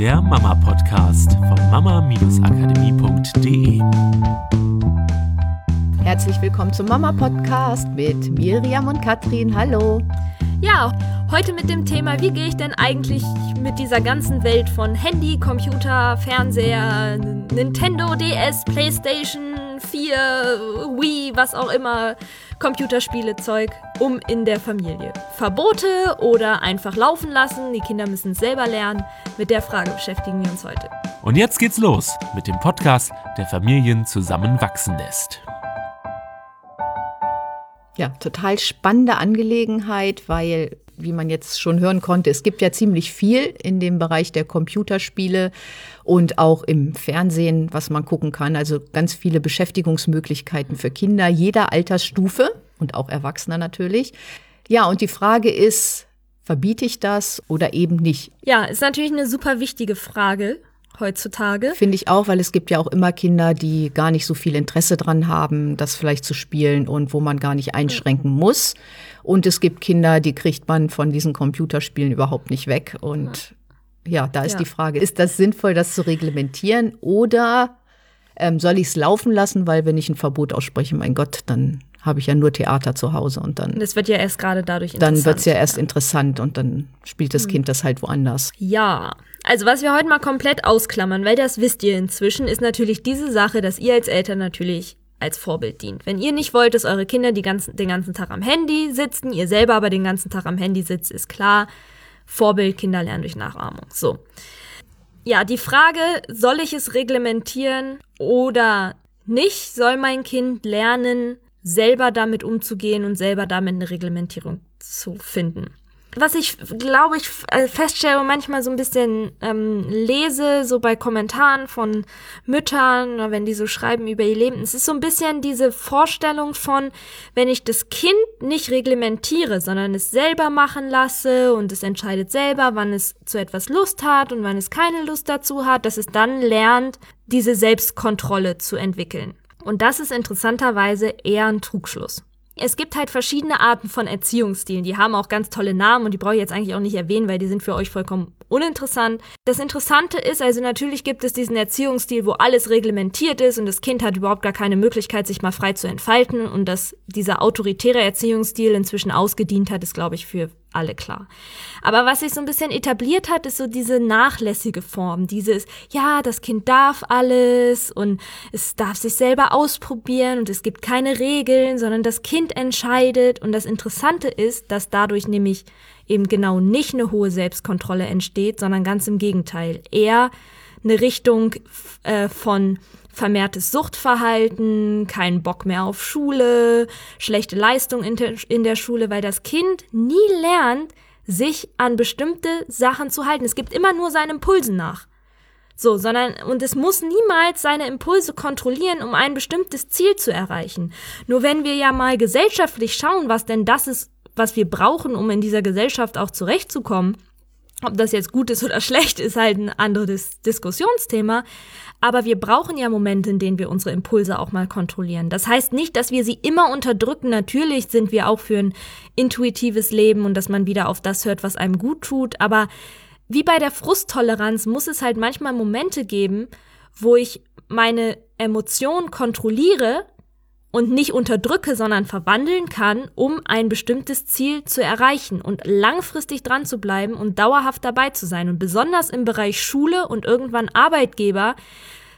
der Mama-Podcast von mama-akademie.de. Herzlich willkommen zum Mama-Podcast mit Miriam und Katrin. Hallo. Ja, heute mit dem Thema, wie gehe ich denn eigentlich mit dieser ganzen Welt von Handy, Computer, Fernseher, Nintendo DS, PlayStation 4, Wii, was auch immer, Computerspiele-Zeug um in der Familie. Verbote oder einfach laufen lassen, die Kinder müssen es selber lernen. Mit der Frage beschäftigen wir uns heute. Und jetzt geht's los mit dem Podcast, der Familien zusammenwachsen lässt. Ja, total spannende Angelegenheit, weil, wie man jetzt schon hören konnte, es gibt ja ziemlich viel in dem Bereich der Computerspiele und auch im Fernsehen, was man gucken kann. Also ganz viele Beschäftigungsmöglichkeiten für Kinder jeder Altersstufe und auch Erwachsener natürlich. Ja, und die Frage ist, verbiete ich das oder eben nicht? Ja, ist natürlich eine super wichtige Frage heutzutage. Finde ich auch, weil es gibt ja auch immer Kinder, die gar nicht so viel Interesse dran haben, das vielleicht zu spielen und wo man gar nicht einschränken muss. Und es gibt Kinder, die kriegt man von diesen Computerspielen überhaupt nicht weg. Und ja, da ist ja. die Frage, ist das sinnvoll, das zu reglementieren oder ähm, soll ich es laufen lassen, weil wenn ich ein Verbot ausspreche, mein Gott, dann habe ich ja nur Theater zu Hause und dann. Das wird ja erst gerade dadurch interessant. Dann wird es ja erst ja. interessant und dann spielt das hm. Kind das halt woanders. Ja, also was wir heute mal komplett ausklammern, weil das wisst ihr inzwischen, ist natürlich diese Sache, dass ihr als Eltern natürlich als Vorbild dient. Wenn ihr nicht wollt, dass eure Kinder ganzen, den ganzen Tag am Handy sitzen, ihr selber aber den ganzen Tag am Handy sitzt, ist klar. Vorbild, Kinder lernen durch Nachahmung. So. Ja, die Frage, soll ich es reglementieren oder nicht? Soll mein Kind lernen, selber damit umzugehen und selber damit eine Reglementierung zu finden? Was ich, glaube ich, äh, feststelle und manchmal so ein bisschen ähm, lese, so bei Kommentaren von Müttern, wenn die so schreiben über ihr Leben, es ist so ein bisschen diese Vorstellung von, wenn ich das Kind nicht reglementiere, sondern es selber machen lasse und es entscheidet selber, wann es zu etwas Lust hat und wann es keine Lust dazu hat, dass es dann lernt, diese Selbstkontrolle zu entwickeln. Und das ist interessanterweise eher ein Trugschluss es gibt halt verschiedene Arten von Erziehungsstilen. Die haben auch ganz tolle Namen und die brauche ich jetzt eigentlich auch nicht erwähnen, weil die sind für euch vollkommen uninteressant. Das Interessante ist, also natürlich gibt es diesen Erziehungsstil, wo alles reglementiert ist und das Kind hat überhaupt gar keine Möglichkeit, sich mal frei zu entfalten und dass dieser autoritäre Erziehungsstil inzwischen ausgedient hat, ist, glaube ich, für alle klar. Aber was sich so ein bisschen etabliert hat, ist so diese nachlässige Form. Dieses, ja, das Kind darf alles und es darf sich selber ausprobieren und es gibt keine Regeln, sondern das Kind entscheidet. Und das Interessante ist, dass dadurch nämlich eben genau nicht eine hohe Selbstkontrolle entsteht, sondern ganz im Gegenteil. Eher eine Richtung äh, von vermehrtes Suchtverhalten, kein Bock mehr auf Schule, schlechte Leistung in, in der Schule, weil das Kind nie lernt, sich an bestimmte Sachen zu halten. Es gibt immer nur seinen Impulsen nach. So, sondern, und es muss niemals seine Impulse kontrollieren, um ein bestimmtes Ziel zu erreichen. Nur wenn wir ja mal gesellschaftlich schauen, was denn das ist, was wir brauchen, um in dieser Gesellschaft auch zurechtzukommen, ob das jetzt gut ist oder schlecht, ist halt ein anderes Diskussionsthema. Aber wir brauchen ja Momente, in denen wir unsere Impulse auch mal kontrollieren. Das heißt nicht, dass wir sie immer unterdrücken. Natürlich sind wir auch für ein intuitives Leben und dass man wieder auf das hört, was einem gut tut. Aber wie bei der Frusttoleranz muss es halt manchmal Momente geben, wo ich meine Emotionen kontrolliere und nicht unterdrücke, sondern verwandeln kann, um ein bestimmtes Ziel zu erreichen und langfristig dran zu bleiben und dauerhaft dabei zu sein. Und besonders im Bereich Schule und irgendwann Arbeitgeber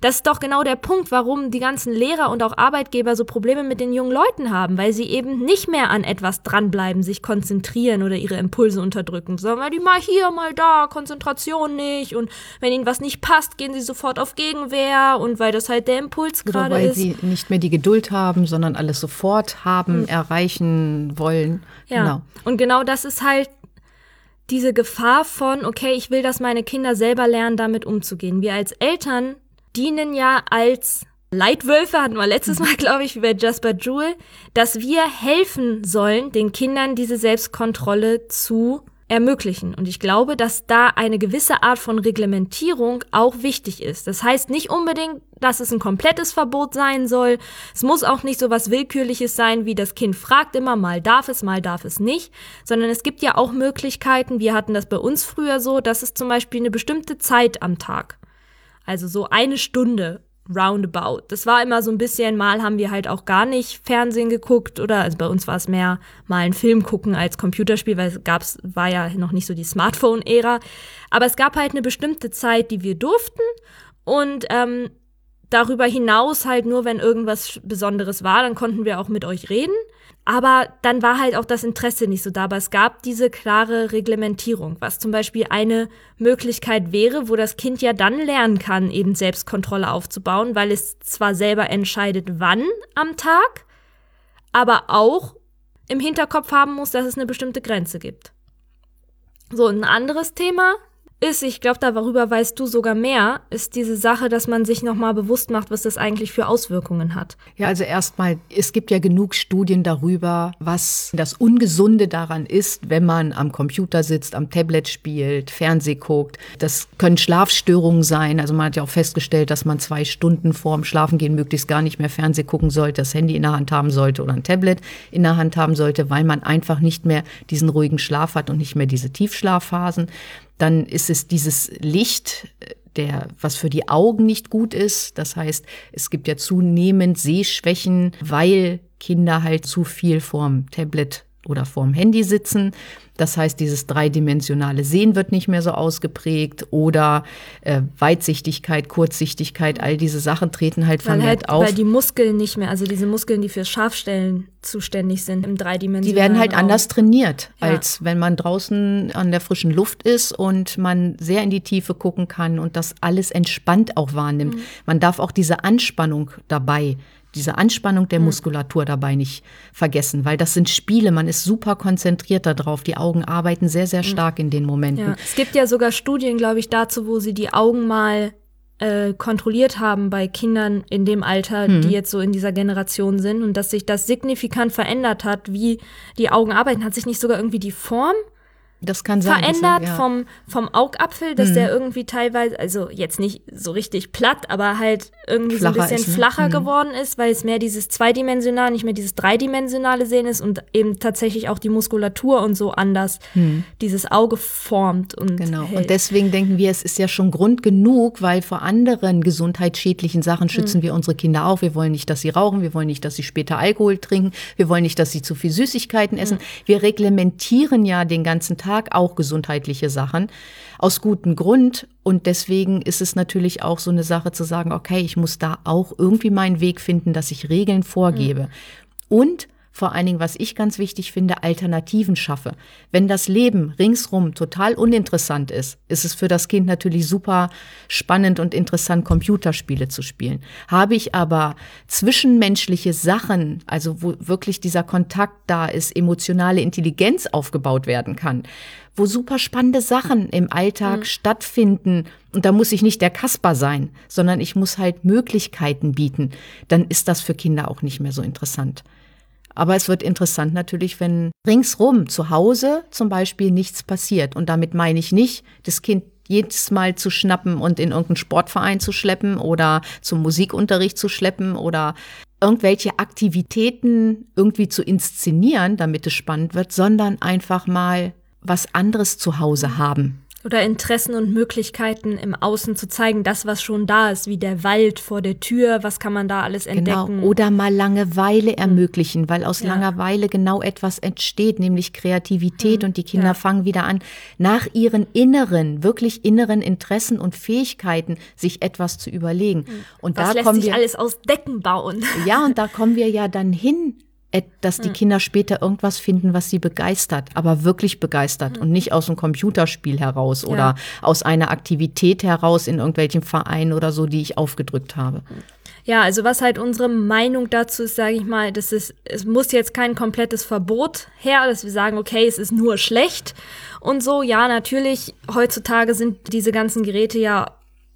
das ist doch genau der Punkt, warum die ganzen Lehrer und auch Arbeitgeber so Probleme mit den jungen Leuten haben, weil sie eben nicht mehr an etwas dranbleiben, sich konzentrieren oder ihre Impulse unterdrücken, sondern weil die mal hier, mal da, Konzentration nicht und wenn ihnen was nicht passt, gehen sie sofort auf Gegenwehr und weil das halt der Impuls gerade ist. Weil sie nicht mehr die Geduld haben, sondern alles sofort haben, mhm. erreichen wollen. Ja. Genau. Und genau das ist halt diese Gefahr von, okay, ich will, dass meine Kinder selber lernen, damit umzugehen. Wir als Eltern dienen ja als Leitwölfe, hatten wir letztes Mal, glaube ich, wie bei Jasper Jewel, dass wir helfen sollen, den Kindern diese Selbstkontrolle zu ermöglichen. Und ich glaube, dass da eine gewisse Art von Reglementierung auch wichtig ist. Das heißt nicht unbedingt, dass es ein komplettes Verbot sein soll. Es muss auch nicht so was Willkürliches sein, wie das Kind fragt immer, mal darf es, mal darf es nicht, sondern es gibt ja auch Möglichkeiten, wir hatten das bei uns früher so, dass es zum Beispiel eine bestimmte Zeit am Tag, also so eine Stunde roundabout. Das war immer so ein bisschen, mal haben wir halt auch gar nicht Fernsehen geguckt oder, also bei uns war es mehr mal einen Film gucken als Computerspiel, weil es gab's, war ja noch nicht so die Smartphone-Ära. Aber es gab halt eine bestimmte Zeit, die wir durften und ähm, darüber hinaus halt nur, wenn irgendwas Besonderes war, dann konnten wir auch mit euch reden. Aber dann war halt auch das Interesse nicht so da. Aber es gab diese klare Reglementierung, was zum Beispiel eine Möglichkeit wäre, wo das Kind ja dann lernen kann, eben Selbstkontrolle aufzubauen, weil es zwar selber entscheidet, wann am Tag, aber auch im Hinterkopf haben muss, dass es eine bestimmte Grenze gibt. So, ein anderes Thema, ist, ich glaube, darüber weißt du sogar mehr, ist diese Sache, dass man sich nochmal bewusst macht, was das eigentlich für Auswirkungen hat. Ja, also erstmal, es gibt ja genug Studien darüber, was das Ungesunde daran ist, wenn man am Computer sitzt, am Tablet spielt, Fernseh guckt. Das können Schlafstörungen sein. Also man hat ja auch festgestellt, dass man zwei Stunden vorm Schlafengehen möglichst gar nicht mehr Fernseh gucken sollte, das Handy in der Hand haben sollte oder ein Tablet in der Hand haben sollte, weil man einfach nicht mehr diesen ruhigen Schlaf hat und nicht mehr diese Tiefschlafphasen. Dann ist es dieses Licht, der, was für die Augen nicht gut ist. Das heißt, es gibt ja zunehmend Sehschwächen, weil Kinder halt zu viel vorm Tablet oder vorm Handy sitzen. Das heißt, dieses dreidimensionale Sehen wird nicht mehr so ausgeprägt oder äh, Weitsichtigkeit, Kurzsichtigkeit, all diese Sachen treten halt weil vermehrt halt, auf. Weil die Muskeln nicht mehr, also diese Muskeln, die fürs Scharfstellen zuständig sind im dreidimensionalen Die werden halt Raum. anders trainiert, Ja. als wenn man draußen an der frischen Luft ist und man sehr in die Tiefe gucken kann und das alles entspannt auch wahrnimmt. Mhm. Man darf auch diese Anspannung dabei, diese Anspannung der Muskulatur dabei nicht vergessen, weil das sind Spiele, man ist super konzentriert darauf. Die Augen arbeiten sehr, sehr stark in den Momenten. Ja. Es gibt ja sogar Studien, glaube ich, dazu, wo sie die Augen mal äh, kontrolliert haben bei Kindern in dem Alter, Mhm. die jetzt so in dieser Generation sind und dass sich das signifikant verändert hat, wie die Augen arbeiten. Hat sich nicht sogar irgendwie die Form Das kann sein. verändert ja. vom, vom Augapfel, dass Mhm. der irgendwie teilweise, also jetzt nicht so richtig platt, aber halt irgendwie so Flacher ein bisschen ist, ne? flacher Mhm. geworden ist, weil es mehr dieses zweidimensionale, nicht mehr dieses dreidimensionale Sehen ist und eben tatsächlich auch die Muskulatur und so anders dieses Auge formt und Mhm. Genau. hält. Und deswegen denken wir, es ist ja schon Grund genug, weil vor anderen gesundheitsschädlichen Sachen schützen wir unsere Kinder auch. Wir wollen nicht, dass sie rauchen, wir wollen nicht, dass sie später Alkohol trinken, wir wollen nicht, dass sie zu viel Süßigkeiten essen. Wir reglementieren ja den ganzen Tag auch gesundheitliche Sachen aus gutem Grund. Und deswegen ist es natürlich auch so eine Sache zu sagen, okay, ich muss da auch irgendwie meinen Weg finden, dass ich Regeln vorgebe. Und vor allen Dingen, was ich ganz wichtig finde, Alternativen schaffe. Wenn das Leben ringsrum total uninteressant ist, ist es für das Kind natürlich super spannend und interessant, Computerspiele zu spielen. Habe ich aber zwischenmenschliche Sachen, also wo wirklich dieser Kontakt da ist, emotionale Intelligenz aufgebaut werden kann, wo super spannende Sachen im Alltag stattfinden. Und da muss ich nicht der Kasper sein, sondern ich muss halt Möglichkeiten bieten. Dann ist das für Kinder auch nicht mehr so interessant. Aber es wird interessant natürlich, wenn ringsrum zu Hause zum Beispiel nichts passiert. Und damit meine ich nicht, das Kind jedes Mal zu schnappen und in irgendeinen Sportverein zu schleppen oder zum Musikunterricht zu schleppen oder irgendwelche Aktivitäten irgendwie zu inszenieren, damit es spannend wird, sondern einfach mal was anderes zu Hause haben. Oder Interessen und Möglichkeiten im Außen zu zeigen, das, was schon da ist, wie der Wald vor der Tür, was kann man da alles entdecken. Genau. Oder mal Langeweile ermöglichen, weil aus Ja. Langeweile genau etwas entsteht, nämlich Kreativität und die Kinder Ja. fangen wieder an, nach ihren inneren, wirklich inneren Interessen und Fähigkeiten sich etwas zu überlegen. Und was da lässt kommen sich wir, alles aus Decken bauen? ja, und da kommen wir ja dann hin, dass Hm. die Kinder später irgendwas finden, was sie begeistert, aber wirklich begeistert und nicht aus einem Computerspiel heraus Hm. Ja. oder aus einer Aktivität heraus in irgendwelchen Vereinen oder so, die ich aufgedrückt habe. Ja, also was halt unsere Meinung dazu ist, sage ich mal, das ist, es muss jetzt kein komplettes Verbot her, dass wir sagen, okay, es ist nur schlecht und so. Ja, natürlich, heutzutage sind diese ganzen Geräte ja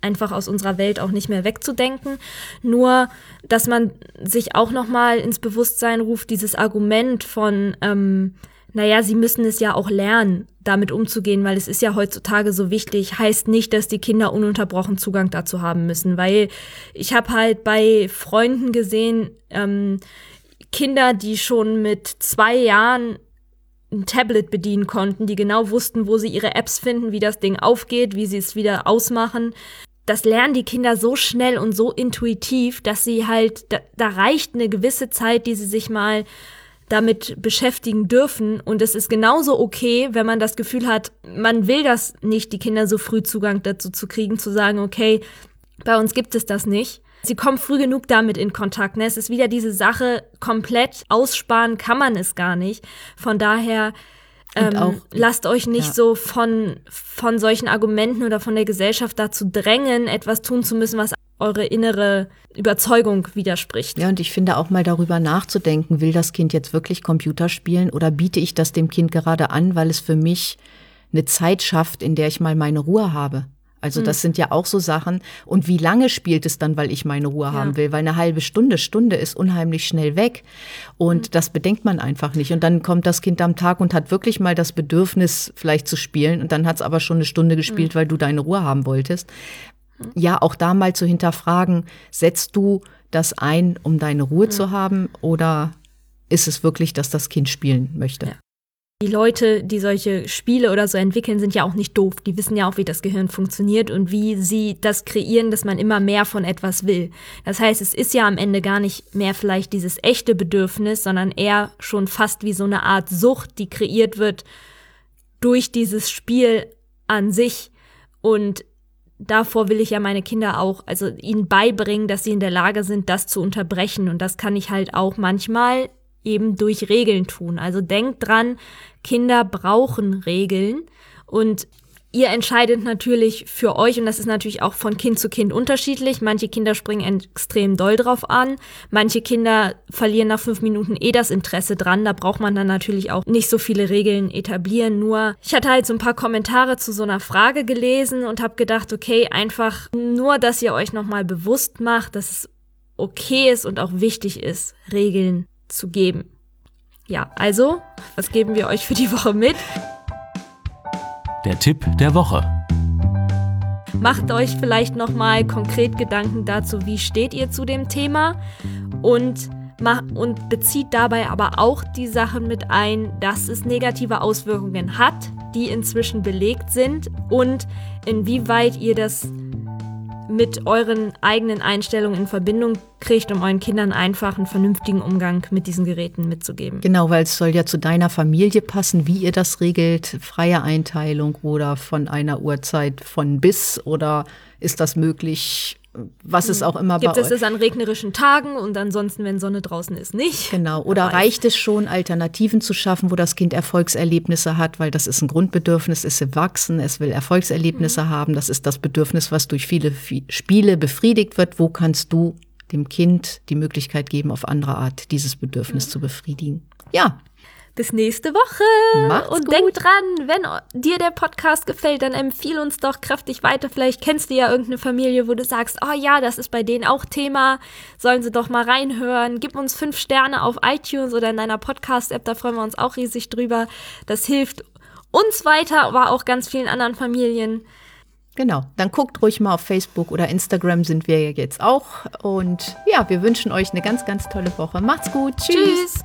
einfach aus unserer Welt auch nicht mehr wegzudenken. Nur, dass man sich auch noch mal ins Bewusstsein ruft, dieses Argument von ähm, naja, sie müssen es ja auch lernen, damit umzugehen, weil es ist ja heutzutage so wichtig, heißt nicht, dass die Kinder ununterbrochen Zugang dazu haben müssen, weil ich habe halt bei Freunden gesehen, ähm, Kinder, die schon mit zwei Jahren ein Tablet bedienen konnten, die genau wussten, wo sie ihre Apps finden, wie das Ding aufgeht, wie sie es wieder ausmachen. Das lernen die Kinder so schnell und so intuitiv, dass sie halt, da, da reicht eine gewisse Zeit, die sie sich mal damit beschäftigen dürfen. Und es ist genauso okay, wenn man das Gefühl hat, man will das nicht, die Kinder so früh Zugang dazu zu kriegen, zu sagen, okay, bei uns gibt es das nicht. Sie kommen früh genug damit in Kontakt. Ne? Es ist wieder diese Sache, komplett aussparen kann man es gar nicht. Von daher ähm, auch, lasst euch nicht ja. so von, von solchen Argumenten oder von der Gesellschaft dazu drängen, etwas tun zu müssen, was eure innere Überzeugung widerspricht. Ja, und ich finde auch mal darüber nachzudenken, will das Kind jetzt wirklich Computer spielen oder biete ich das dem Kind gerade an, weil es für mich eine Zeit schafft, in der ich mal meine Ruhe habe. Also das hm. sind ja auch so Sachen. Und wie lange spielt es dann, weil ich meine Ruhe ja. haben will? Weil eine halbe Stunde, Stunde ist unheimlich schnell weg. Und mhm. das bedenkt man einfach nicht. Und dann kommt das Kind am Tag und hat wirklich mal das Bedürfnis, vielleicht zu spielen. Und dann hat es aber schon eine Stunde gespielt, mhm. weil du deine Ruhe haben wolltest. Mhm. Ja, auch da mal zu hinterfragen, setzt du das ein, um deine Ruhe hm. zu haben? Oder ist es wirklich, dass das Kind spielen möchte? Ja. Die Leute, die solche Spiele oder so entwickeln, sind ja auch nicht doof. Die wissen ja auch, wie das Gehirn funktioniert und wie sie das kreieren, dass man immer mehr von etwas will. Das heißt, es ist ja am Ende gar nicht mehr vielleicht dieses echte Bedürfnis, sondern eher schon fast wie so eine Art Sucht, die kreiert wird durch dieses Spiel an sich. Und davor will ich ja meine Kinder auch, also ihnen beibringen, dass sie in der Lage sind, das zu unterbrechen. Und das kann ich halt auch manchmal eben durch Regeln tun. Also denkt dran, Kinder brauchen Regeln und Ihr entscheidet natürlich für euch, und das ist natürlich auch von Kind zu Kind unterschiedlich. Manche Kinder springen extrem doll drauf an. Manche Kinder verlieren nach fünf Minuten eh das Interesse dran. Da braucht man dann natürlich auch nicht so viele Regeln etablieren. Nur, ich hatte halt so ein paar Kommentare zu so einer Frage gelesen und habe gedacht, okay, einfach nur, dass ihr euch nochmal bewusst macht, dass es okay ist und auch wichtig ist, Regeln zu geben. Ja, also, was geben wir euch für die Woche mit? Der Tipp der Woche. Macht euch vielleicht noch mal konkret Gedanken dazu, wie steht ihr zu dem Thema und und bezieht dabei aber auch die Sachen mit ein, dass es negative Auswirkungen hat, die inzwischen belegt sind und inwieweit ihr das mit euren eigenen Einstellungen in Verbindung kriegt, um euren Kindern einfach einen vernünftigen Umgang mit diesen Geräten mitzugeben. Genau, weil es soll ja zu deiner Familie passen, wie ihr das regelt, freie Einteilung oder von einer Uhrzeit von bis oder ist das möglich was es auch immer Gibt bei es es an regnerischen Tagen und ansonsten, wenn Sonne draußen ist, nicht? Genau. Oder reicht es schon, Alternativen zu schaffen, wo das Kind Erfolgserlebnisse hat, weil das ist ein Grundbedürfnis, es will wachsen, es will Erfolgserlebnisse mhm. haben. Das ist das Bedürfnis, was durch viele Spiele befriedigt wird. Wo kannst du dem Kind die Möglichkeit geben, auf andere Art dieses Bedürfnis mhm. zu befriedigen? Ja, bis nächste Woche. Macht's und gut. denk dran, wenn dir der Podcast gefällt, dann empfiehl uns doch kräftig weiter. Vielleicht kennst du ja irgendeine Familie, wo du sagst, oh ja, das ist bei denen auch Thema. Sollen sie doch mal reinhören. Gib uns fünf Sterne auf iTunes oder in deiner Podcast-App, da freuen wir uns auch riesig drüber. Das hilft uns weiter, aber auch ganz vielen anderen Familien. Genau, dann guckt ruhig mal auf Facebook oder Instagram sind wir ja jetzt auch. Und ja, wir wünschen euch eine ganz, ganz tolle Woche. Macht's gut. Tschüss. Tschüss.